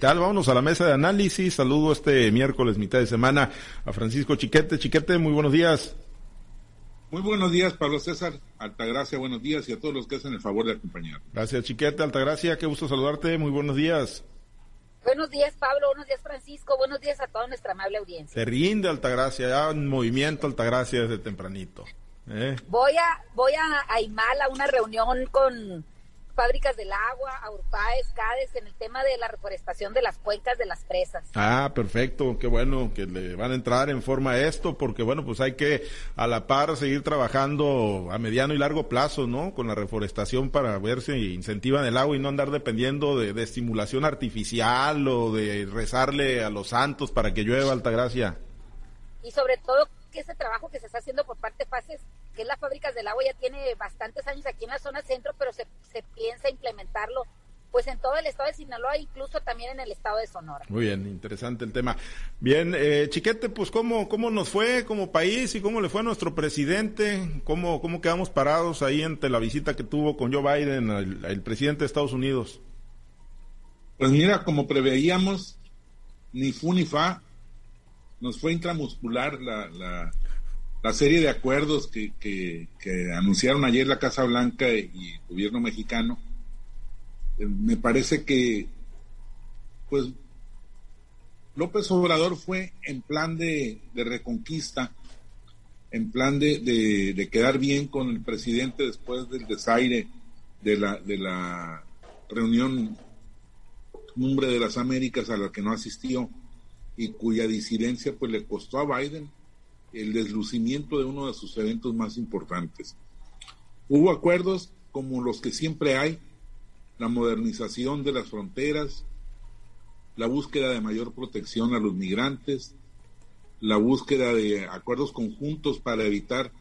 tal? Vámonos a la mesa de análisis. Saludo este miércoles, mitad de semana, a Francisco Chiquete. Chiquete, muy buenos días. Muy buenos días, Pablo César. Altagracia, buenos días y a todos los que hacen el favor de acompañar. Gracias, Chiquete. Altagracia, qué gusto saludarte. Muy buenos días. Buenos días, Pablo. Buenos días, Francisco. Buenos días a toda nuestra amable audiencia. Se rinde Altagracia, ya en movimiento Altagracia desde tempranito. ¿eh? Voy a voy a Aymala a una reunión con fábricas del agua, a Urpaes, Cades, en el tema de la reforestación de las cuencas de las presas. Ah, perfecto, qué bueno que le van a entrar en forma a esto, porque bueno, pues hay que a la par seguir trabajando a mediano y largo plazo, ¿no? Con la reforestación para ver si incentivan el agua y no andar dependiendo de, de estimulación artificial o de rezarle a los santos para que llueva Altagracia. Y sobre todo que ese trabajo que se está haciendo por parte de FACES, que es las fábricas del agua, ya tiene bastantes años aquí en la zona centro, pero se, se piensa implementarlo pues en todo el estado de Sinaloa, incluso también en el estado de Sonora. Muy bien, interesante el tema. Bien, eh, Chiquete, pues ¿cómo, cómo nos fue como país y cómo le fue a nuestro presidente, cómo, cómo quedamos parados ahí ante la visita que tuvo con Joe Biden, el, el presidente de Estados Unidos. Pues mira, como preveíamos, ni fu ni fa, nos fue intramuscular la, la, la serie de acuerdos que, que, anunciaron ayer la Casa Blanca y el gobierno mexicano. Eh, me parece que, pues, López Obrador fue en plan de, de reconquista, en plan de, de, de, quedar bien con el presidente después del desaire de la, de la reunión cumbre de las Américas a la que no asistió y cuya disidencia pues le costó a Biden el deslucimiento de uno de sus eventos más importantes. Hubo acuerdos como los que siempre hay, la modernización de las fronteras, la búsqueda de mayor protección a los migrantes, la búsqueda de acuerdos conjuntos para evitar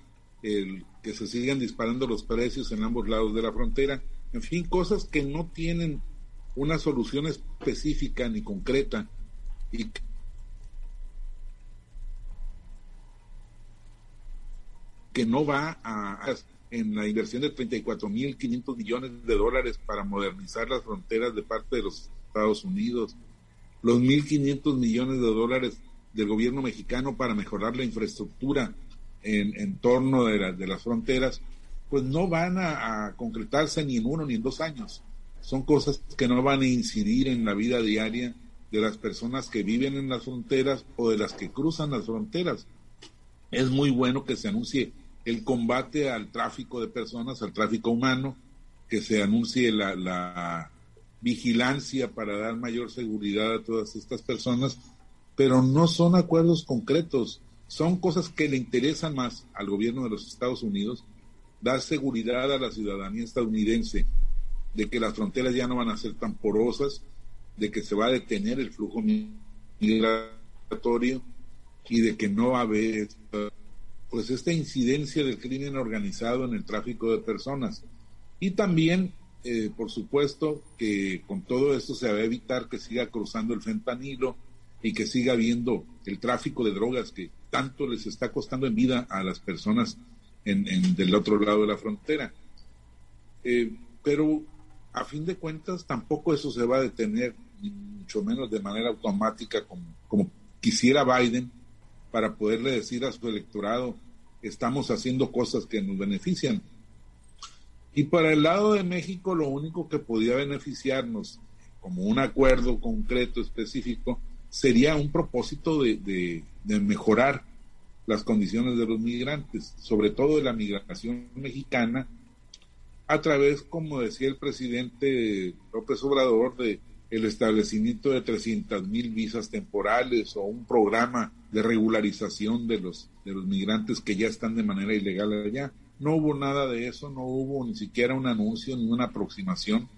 que se sigan disparando los precios en ambos lados de la frontera, en fin, cosas que no tienen una solución específica ni concreta no va a, en la inversión de 34.500 millones de dólares para modernizar las fronteras de parte de los Estados Unidos, los 1.500 millones de dólares del gobierno mexicano para mejorar la infraestructura en, torno de, las fronteras, pues no van a, concretarse ni en uno ni en dos años. Son cosas que no van a incidir en la vida diaria de las personas que viven en las fronteras o de las que cruzan las fronteras. Es muy bueno que se anuncie el combate al tráfico de personas, al tráfico humano, que se anuncie la, la vigilancia para dar mayor seguridad a todas estas personas, pero no son acuerdos concretos, son cosas que le interesan más al gobierno de los Estados Unidos, dar seguridad a la ciudadanía estadounidense de que las fronteras ya no van a ser tan porosas, de que se va a detener el flujo migratorio y de que no va a haber pues esta incidencia del crimen organizado en el tráfico de personas. Y también, eh, por supuesto, que con todo esto se va a evitar que siga cruzando el fentanilo y que siga habiendo el tráfico de drogas que tanto les está costando en vida a las personas en, del otro lado de la frontera. Eh, pero a fin de cuentas tampoco eso se va a detener, ni mucho menos de manera automática como, como quisiera Biden, para poderle decir a su electorado, estamos haciendo cosas que nos benefician. Y para el lado de México, lo único que podía beneficiarnos como un acuerdo concreto, específico, sería un propósito de, de, mejorar las condiciones de los migrantes, sobre todo de la migración mexicana, a través, como decía el presidente López Obrador, de el establecimiento de 300 mil visas temporales o un programa de regularización de los, de los migrantes que ya están de manera ilegal allá. No hubo nada de eso, no hubo ni siquiera un anuncio ni una aproximación.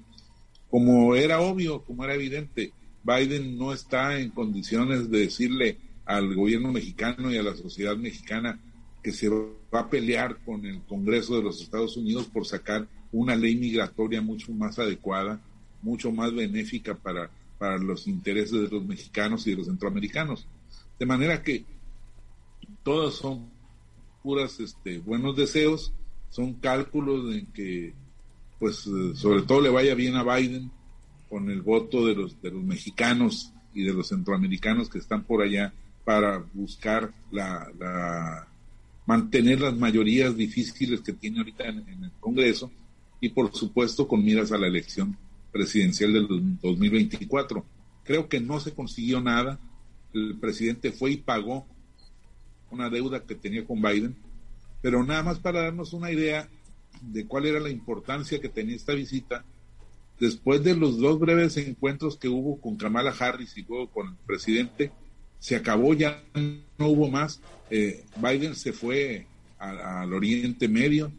Como era obvio, como era evidente, Biden no está en condiciones de decirle al gobierno mexicano y a la sociedad mexicana que se va a pelear con el Congreso de los Estados Unidos por sacar una ley migratoria mucho más adecuada mucho más benéfica para, para los intereses de los mexicanos y de los centroamericanos. De manera que todos son puras este, buenos deseos, son cálculos en que, pues, sobre todo le vaya bien a Biden con el voto de los, de los mexicanos y de los centroamericanos que están por allá para buscar la, mantener las mayorías difíciles que tiene ahorita en, el Congreso y por supuesto con miras a la elección presidencial del 2024. Creo que no se consiguió nada. El presidente fue y pagó una deuda que tenía con Biden, pero nada más para darnos una idea de cuál era la importancia que tenía esta visita, después de los dos breves encuentros que hubo con Kamala Harris y luego con el presidente, se acabó, ya no hubo más. Eh, Biden se fue al Oriente Medio,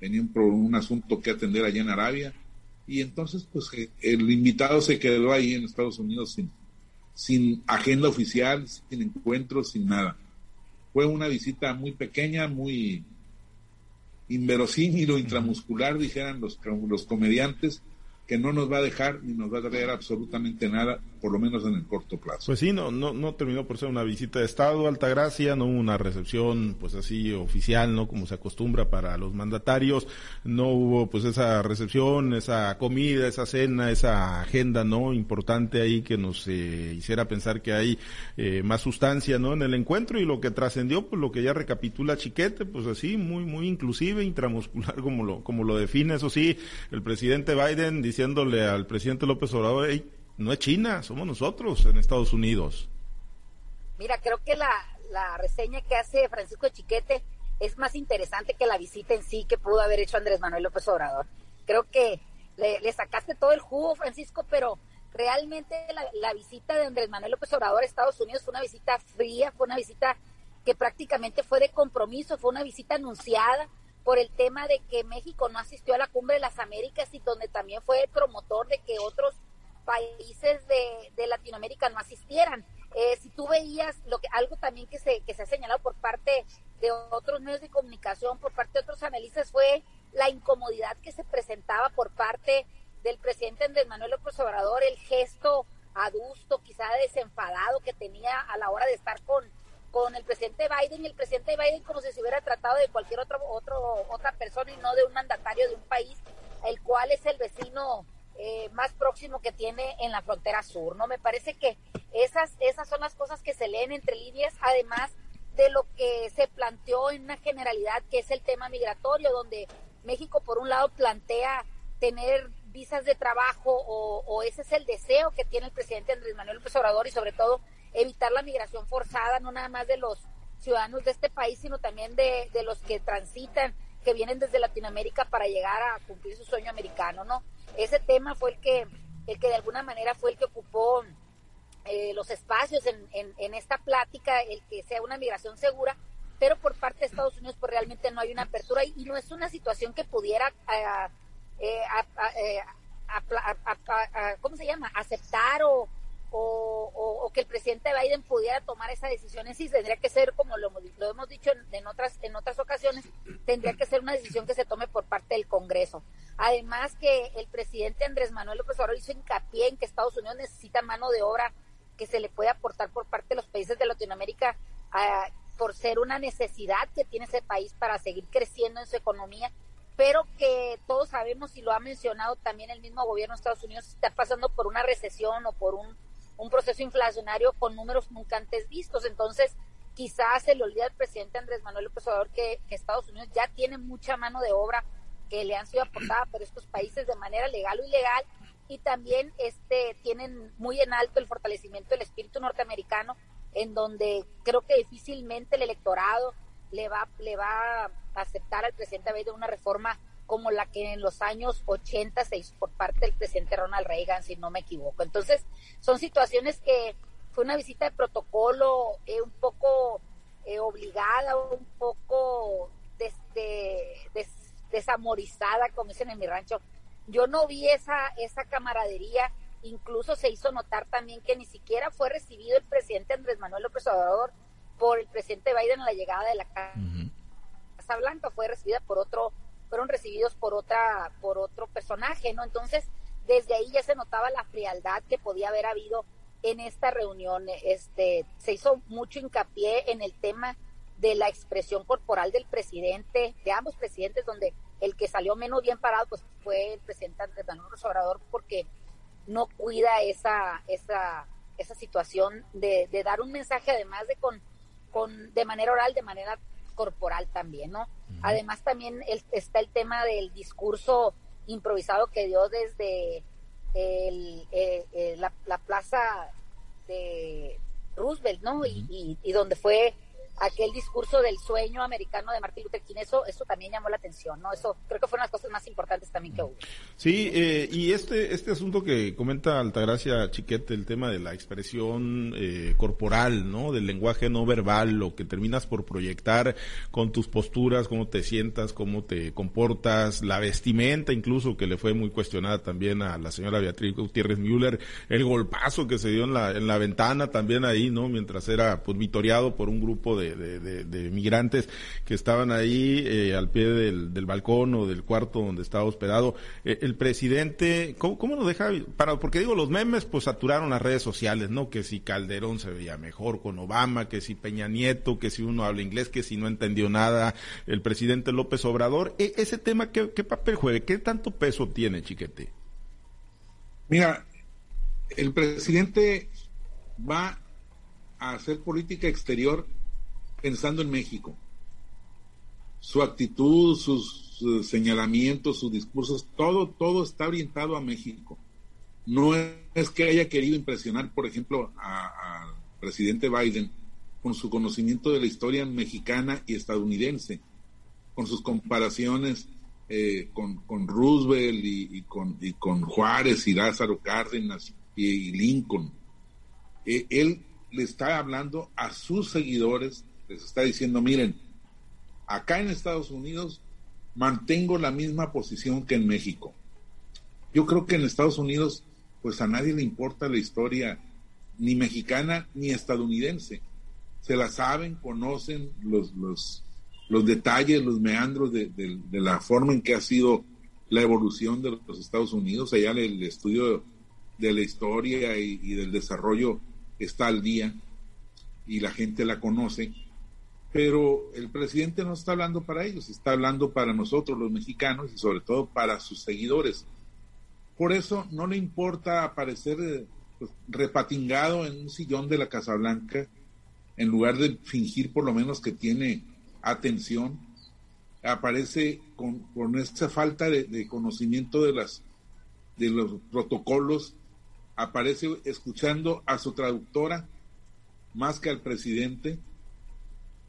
tenía un, un, asunto que atender allá en Arabia, y entonces pues eh, el invitado se quedó ahí en Estados Unidos sin, sin agenda oficial, sin encuentros, sin nada. Fue una visita muy pequeña, muy inverosímil o intramuscular, dijeran los, los comediantes, que no nos va a dejar ni nos va a traer absolutamente nada, por lo menos en el corto plazo. Pues sí, no, no, no terminó por ser una visita de Estado, Altagracia, no una recepción pues así oficial, ¿no? Como se acostumbra para los mandatarios, no hubo pues esa recepción, esa comida, esa cena, esa agenda, ¿no? Importante ahí que nos eh, hiciera pensar que hay eh, más sustancia, ¿no? En el encuentro y lo que trascendió, pues lo que ya recapitula Chiquete, pues así, muy, muy inclusive, intramuscular como lo, como lo define, eso sí, el presidente Biden diciéndole al presidente López Obrador, no es China, somos nosotros en Estados Unidos. Mira, creo que la, la reseña que hace Francisco Chiquete es más interesante que la visita en sí que pudo haber hecho Andrés Manuel López Obrador. Creo que le, sacaste todo el jugo, Francisco, pero realmente la, la, visita de Andrés Manuel López Obrador a Estados Unidos fue una visita fría, fue una visita que prácticamente fue de compromiso, fue una visita anunciada, por el tema de que México no asistió a la Cumbre de las Américas y donde también fue el promotor de que otros países de, de Latinoamérica no asistieran. Eh, si tú veías lo que algo también que se, que se ha señalado por parte de otros medios de comunicación, por parte de otros analistas, fue la incomodidad que se presentaba por parte del presidente Andrés Manuel López Obrador, el gesto adusto, quizá desenfadado que tenía a la hora de estar con con el presidente Biden y el presidente Biden como si se hubiera tratado de cualquier otro, otro, otra persona y no de un mandatario de un país, el cual es el vecino eh, más próximo que tiene en la frontera sur, ¿no? Me parece que esas, esas son las cosas que se leen entre líneas, además de lo que se planteó en una generalidad, que es el tema migratorio, donde México, por un lado, plantea tener visas de trabajo o, o ese es el deseo que tiene el presidente Andrés Manuel López Obrador y sobre todo evitar la migración forzada, no nada más de los ciudadanos de este país, sino también de, de los que transitan, que vienen desde Latinoamérica para llegar a cumplir su sueño americano, ¿no? Ese tema fue el que, el que de alguna manera fue el que ocupó eh, los espacios en, en, esta plática, el que sea una migración segura, pero por parte de Estados Unidos pues realmente no hay una apertura y, no es una situación que pudiera, ¿cómo se llama?, aceptar o, o, que el presidente Biden pudiera tomar esa decisión en sí, tendría que ser, como lo, hemos dicho en, otras, en otras ocasiones, tendría que ser una decisión que se tome por parte del Congreso. Además que el presidente Andrés Manuel López Obrador hizo hincapié en que Estados Unidos necesita mano de obra que se le puede aportar por parte de los países de Latinoamérica ah, por ser una necesidad que tiene ese país para seguir creciendo en su economía pero que todos sabemos y lo ha mencionado también el mismo gobierno de Estados Unidos está pasando por una recesión o por un un proceso inflacionario con números nunca antes vistos. Entonces, quizás se le olvida al presidente Andrés Manuel López Obrador que, Estados Unidos ya tiene mucha mano de obra que le han sido aportada por estos países de manera legal o ilegal y también este tienen muy en alto el fortalecimiento del espíritu norteamericano en donde creo que difícilmente el electorado le va le va a aceptar al presidente de una reforma como la que en los años 80 se hizo por parte del presidente Ronald Reagan, si no me equivoco. Entonces, son situaciones que fue una visita de protocolo eh, un poco eh, obligada, un poco desamorizada, como dicen en mi rancho. Yo no vi esa, esa camaradería, incluso se hizo notar también que ni siquiera fue recibido el presidente Andrés Manuel López Obrador por el presidente Biden en la llegada de la Casa Blanca, fue recibida por otro fueron recibidos por otra por otro personaje, ¿no? Entonces, desde ahí ya se notaba la frialdad que podía haber habido en esta reunión. Este, se hizo mucho hincapié en el tema de la expresión corporal del presidente, de ambos presidentes, donde el que salió menos bien parado pues fue el presidente Andrés Manuel Obrador porque no cuida esa, esa, esa situación de, de dar un mensaje además de con, con, de manera oral, de manera corporal también, ¿no? Además también está el tema del discurso improvisado que dio desde el, eh, eh, la, la, plaza de Roosevelt, ¿no? y, y, donde fue aquel discurso del sueño americano de Martin Luther King, eso, eso también llamó la atención, ¿no? Eso creo que fue una de las cosas más importantes también que hubo. Sí, eh, y este, este asunto que comenta Altagracia Chiquete, el tema de la expresión eh, corporal, ¿no? Del lenguaje no verbal, lo que terminas por proyectar con tus posturas, cómo te sientas, cómo te comportas, la vestimenta incluso, que le fue muy cuestionada también a la señora Beatriz Gutiérrez Müller, el golpazo que se dio en la, en la ventana también ahí, ¿no? Mientras era, pues, vitoreado por un grupo de de, migrantes que estaban ahí eh, al pie del, balcón o del cuarto donde estaba hospedado. Eh, el presidente, ¿cómo, ¿cómo, lo deja? Para, porque digo, los memes pues saturaron las redes sociales, ¿no? Que si Calderón se veía mejor con Obama, que si Peña Nieto, que si uno habla inglés, que si no entendió nada el presidente López Obrador. E, ese tema, ¿qué, ¿qué papel juega? ¿Qué tanto peso tiene, Chiquete? Mira, el presidente va a hacer política exterior pensando en México. Su actitud, sus, señalamientos, sus discursos, todo, todo está orientado a México. No es que haya querido impresionar, por ejemplo, al presidente Biden con su conocimiento de la historia mexicana y estadounidense, con sus comparaciones eh, con, Roosevelt y, con, con Juárez y Lázaro Cárdenas y, Lincoln. Eh, él le está hablando a sus seguidores les está diciendo, miren, acá en Estados Unidos mantengo la misma posición que en México. Yo creo que en Estados Unidos, pues a nadie le importa la historia ni mexicana ni estadounidense. Se la saben, conocen los, los, los detalles, los meandros de, la forma en que ha sido la evolución de los Estados Unidos. Allá el, estudio de la historia y del desarrollo está al día y la gente la conoce pero el presidente no está hablando para ellos, está hablando para nosotros los mexicanos y sobre todo para sus seguidores. Por eso no le importa aparecer eh, pues, repatingado en un sillón de la Casa Blanca, en lugar de fingir por lo menos que tiene atención, aparece con, con esta falta de, conocimiento de los protocolos, aparece escuchando a su traductora más que al presidente,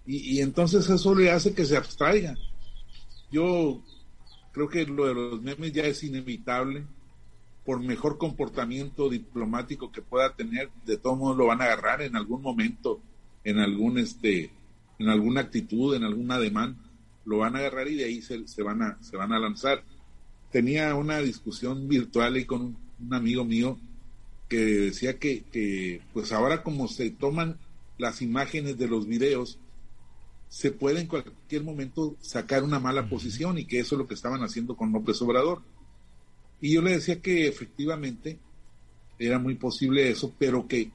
y, entonces eso le hace que se abstraiga. Yo creo que lo de los memes ya es inevitable. Por mejor comportamiento diplomático que pueda tener, de todos modos lo van a agarrar en algún momento, en algún este, en alguna actitud, en alguna demanda, lo van a agarrar y de ahí se, se van a, se van a lanzar. Tenía una discusión virtual con un, amigo mío que decía que, pues ahora como se toman las imágenes de los videos, se puede en cualquier momento sacar una mala posición y que eso es lo que estaban haciendo con López Obrador. Y yo le decía que efectivamente era muy posible eso, pero que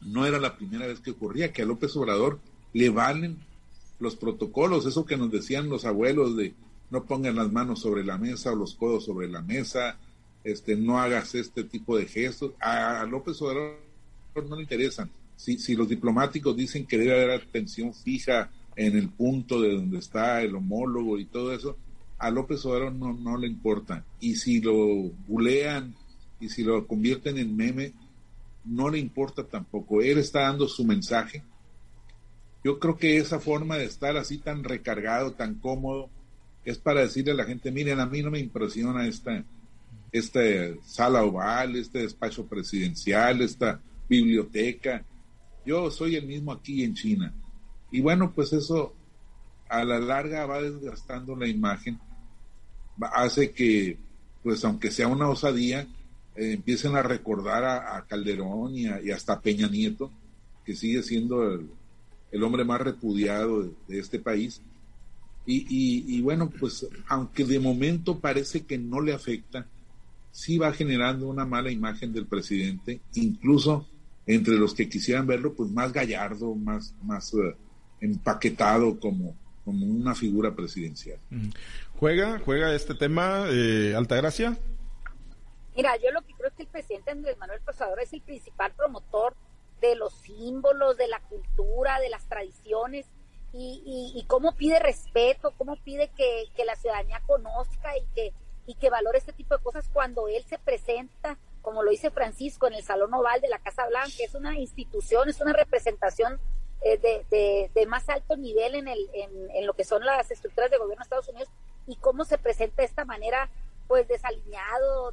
no era la primera vez que ocurría, que a López Obrador le valen los protocolos, eso que nos decían los abuelos de no pongan las manos sobre la mesa o los codos sobre la mesa, este, no hagas este tipo de gestos. A, López Obrador no le interesan si, los diplomáticos dicen que debe haber atención fija en el punto de donde está el homólogo y todo eso, a López Obrador no, no le importa. Y si lo bulean y si lo convierten en meme, no le importa tampoco. Él está dando su mensaje. Yo creo que esa forma de estar así tan recargado, tan cómodo, es para decirle a la gente, miren, a mí no me impresiona esta, esta sala oval, este despacho presidencial, esta biblioteca. Yo soy el mismo aquí en China. Y bueno, pues eso a la larga va desgastando la imagen, hace que, pues aunque sea una osadía, eh, empiecen a recordar a, Calderón y, hasta Peña Nieto, que sigue siendo el, hombre más repudiado de, este país. Y, y, bueno, pues aunque de momento parece que no le afecta, sí va generando una mala imagen del presidente, incluso entre los que quisieran verlo, pues más gallardo, más, más eh, empaquetado como, como una figura presidencial. ¿Juega, juega este tema, eh, Altagracia? Mira, yo lo que creo es que el presidente Andrés Manuel Pasador es el principal promotor de los símbolos, de la cultura, de las tradiciones y, y, cómo pide respeto, cómo pide que, que, la ciudadanía conozca y que, y que valore este tipo de cosas cuando él se presenta, como lo dice Francisco, en el Salón Oval de la Casa Blanca, es una institución, es una representación eh, de, de, más alto nivel en, el, en, lo que son las estructuras de gobierno de Estados Unidos y cómo se presenta de esta manera pues desalineado,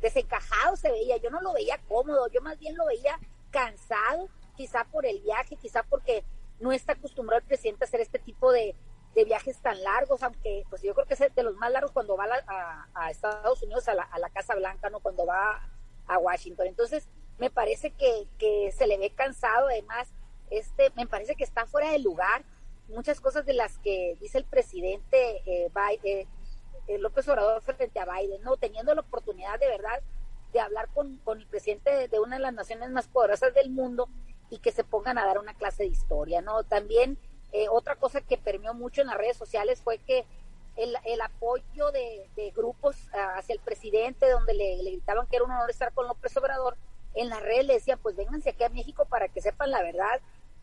desencajado se veía, yo no lo veía cómodo, yo más bien lo veía cansado, quizá por el viaje, quizá porque no está acostumbrado el presidente a hacer este tipo de, viajes tan largos, aunque pues yo creo que es de los más largos cuando va a, Estados Unidos, a la, Casa Blanca, no cuando va a Washington. Entonces, me parece que, que se le ve cansado, además, este, me parece que está fuera de lugar. Muchas cosas de las que dice el presidente eh, Biden, eh, López Obrador frente a Biden, ¿no? Teniendo la oportunidad de verdad de hablar con, el presidente de, una de las naciones más poderosas del mundo y que se pongan a dar una clase de historia, ¿no? También eh, otra cosa que permeó mucho en las redes sociales fue que el, el apoyo de, grupos ah, hacia el presidente, donde le, gritaban que era un honor estar con López Obrador, en las redes le decían, pues vénganse aquí a México para que sepan la verdad,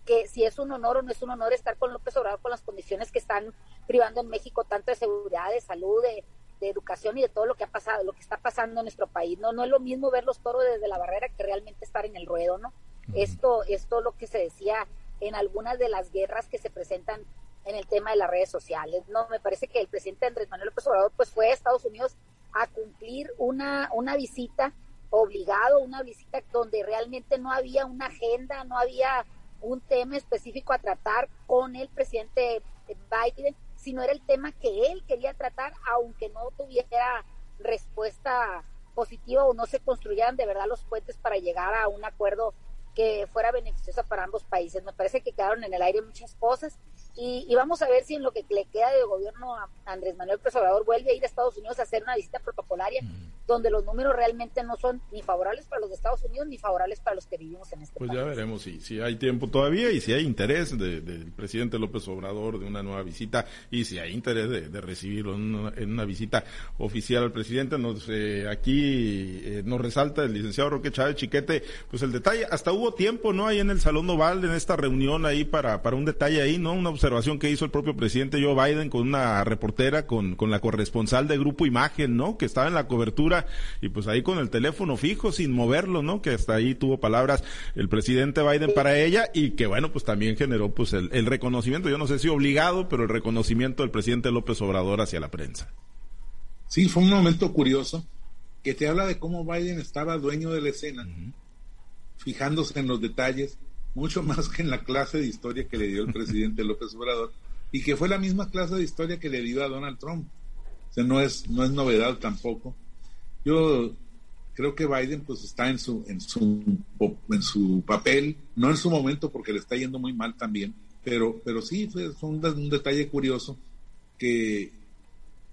que si es un honor o no es un honor estar con López Obrador con las condiciones que están privando en México, tanto de seguridad, de salud, de, de educación y de todo lo que ha pasado, lo que está pasando en nuestro país. No, no es lo mismo ver los toros desde la barrera que realmente estar en el ruedo, ¿no? Esto, esto lo que se decía en algunas de las guerras que se presentan en el tema de las redes sociales. No, me parece que el presidente Andrés Manuel López Obrador pues fue a Estados Unidos a cumplir una, una visita obligado, una visita donde realmente no había una agenda, no había un tema específico a tratar con el presidente Biden, sino era el tema que él quería tratar, aunque no tuviera respuesta positiva o no se construyeran de verdad los puentes para llegar a un acuerdo que fuera beneficioso para ambos países. Me parece que quedaron en el aire muchas cosas y, vamos a ver si en lo que le queda de gobierno a Andrés Manuel Presobrador vuelve a ir a Estados Unidos a hacer una visita protocolaria donde los números realmente no son ni favorables para los de Estados Unidos ni favorables para los que vivimos en este país. Pues ya veremos si, si hay tiempo todavía y si hay interés del presidente López Obrador de una nueva visita y si hay interés de, recibirlo en una, visita oficial al presidente. Nos, eh, aquí eh, nos resalta el licenciado Roque Chávez Chiquete, pues el detalle, hasta hubo tiempo, ¿no? Ahí en el Salón Oval, en esta reunión ahí para, para un detalle ahí, ¿no? Una observación que hizo el propio presidente Joe Biden con una reportera, con, con la corresponsal de Grupo Imagen, ¿no? Que estaba en la cobertura y pues ahí con el teléfono fijo, sin moverlo, ¿no? Que hasta ahí tuvo palabras el presidente Biden para ella y que bueno, pues también generó pues el, el reconocimiento, yo no sé si obligado, pero el reconocimiento del presidente López Obrador hacia la prensa. Sí, fue un momento curioso que te habla de cómo Biden estaba dueño de la escena, fijándose en los detalles mucho más que en la clase de historia que le dio el presidente López Obrador y que fue la misma clase de historia que le dio a Donald Trump. O sea, no es, no es novedad tampoco. Yo creo que Biden pues está en su, en su, en su papel, no en su momento porque le está yendo muy mal también, pero, pero sí fue, un, un detalle curioso que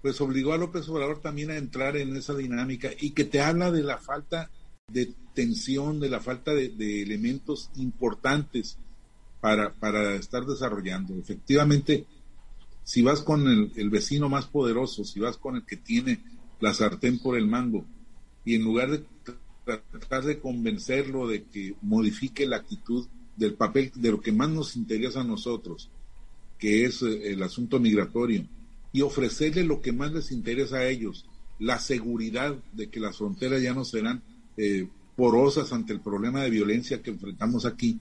pues obligó a López Obrador también a entrar en esa dinámica y que te habla de la falta de tensión, de la falta de, elementos importantes para, para, estar desarrollando. Efectivamente, si vas con el, vecino más poderoso, si vas con el que tiene la sartén por el mango, y en lugar de tratar de convencerlo de que modifique la actitud del papel de lo que más nos interesa a nosotros, que es eh, el asunto migratorio, y ofrecerle lo que más les interesa a ellos, la seguridad de que las fronteras ya no serán eh, porosas ante el problema de violencia que enfrentamos aquí,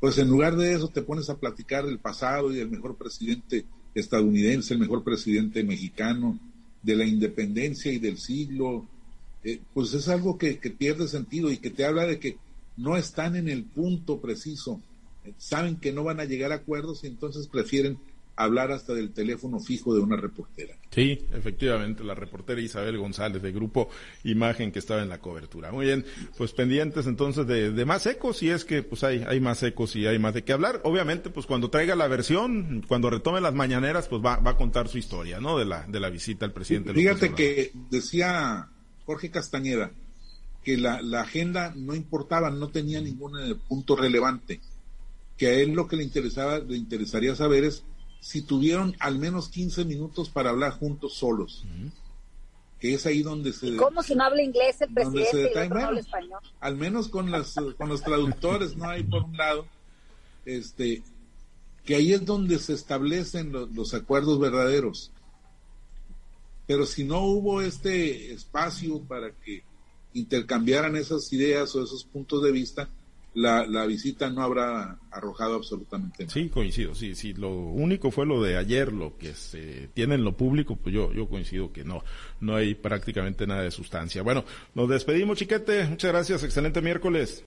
pues en lugar de eso te pones a platicar del pasado y del mejor presidente estadounidense, el mejor presidente mexicano, de la independencia y del siglo, eh, pues es algo que, que, pierde sentido y que te habla de que no están en el punto preciso, eh, saben que no van a llegar a acuerdos y entonces prefieren hablar hasta del teléfono fijo de una reportera. Sí, efectivamente, la reportera Isabel González de Grupo Imagen que estaba en la cobertura. Muy bien, pues pendientes entonces de, más ecos, y es que pues hay, hay más ecos y hay más de qué hablar. Obviamente, pues cuando traiga la versión, cuando retome las mañaneras, pues va, va a contar su historia, ¿no? De la, de la visita al presidente. Fíjate que decía Jorge Castañeda que la, la agenda no importaba, no tenía ningún eh, punto relevante, que a él lo que le interesaba, le interesaría saber es si tuvieron al menos 15 minutos para hablar juntos solos. que es ahí donde se... ¿Cómo si no habla inglés el presidente y no habla español? Al menos con, las, con los traductores, ¿no? hay por un lado, este, que ahí es donde se establecen los, los acuerdos verdaderos. Pero si no hubo este espacio para que intercambiaran esas ideas o esos puntos de vista, la, la, visita no habrá arrojado absolutamente nada. Sí, coincido, sí, sí, lo único fue lo de ayer, lo que se tiene en lo público, pues yo, yo coincido que no, no hay prácticamente nada de sustancia. Bueno, nos despedimos, chiquete, muchas gracias, excelente miércoles.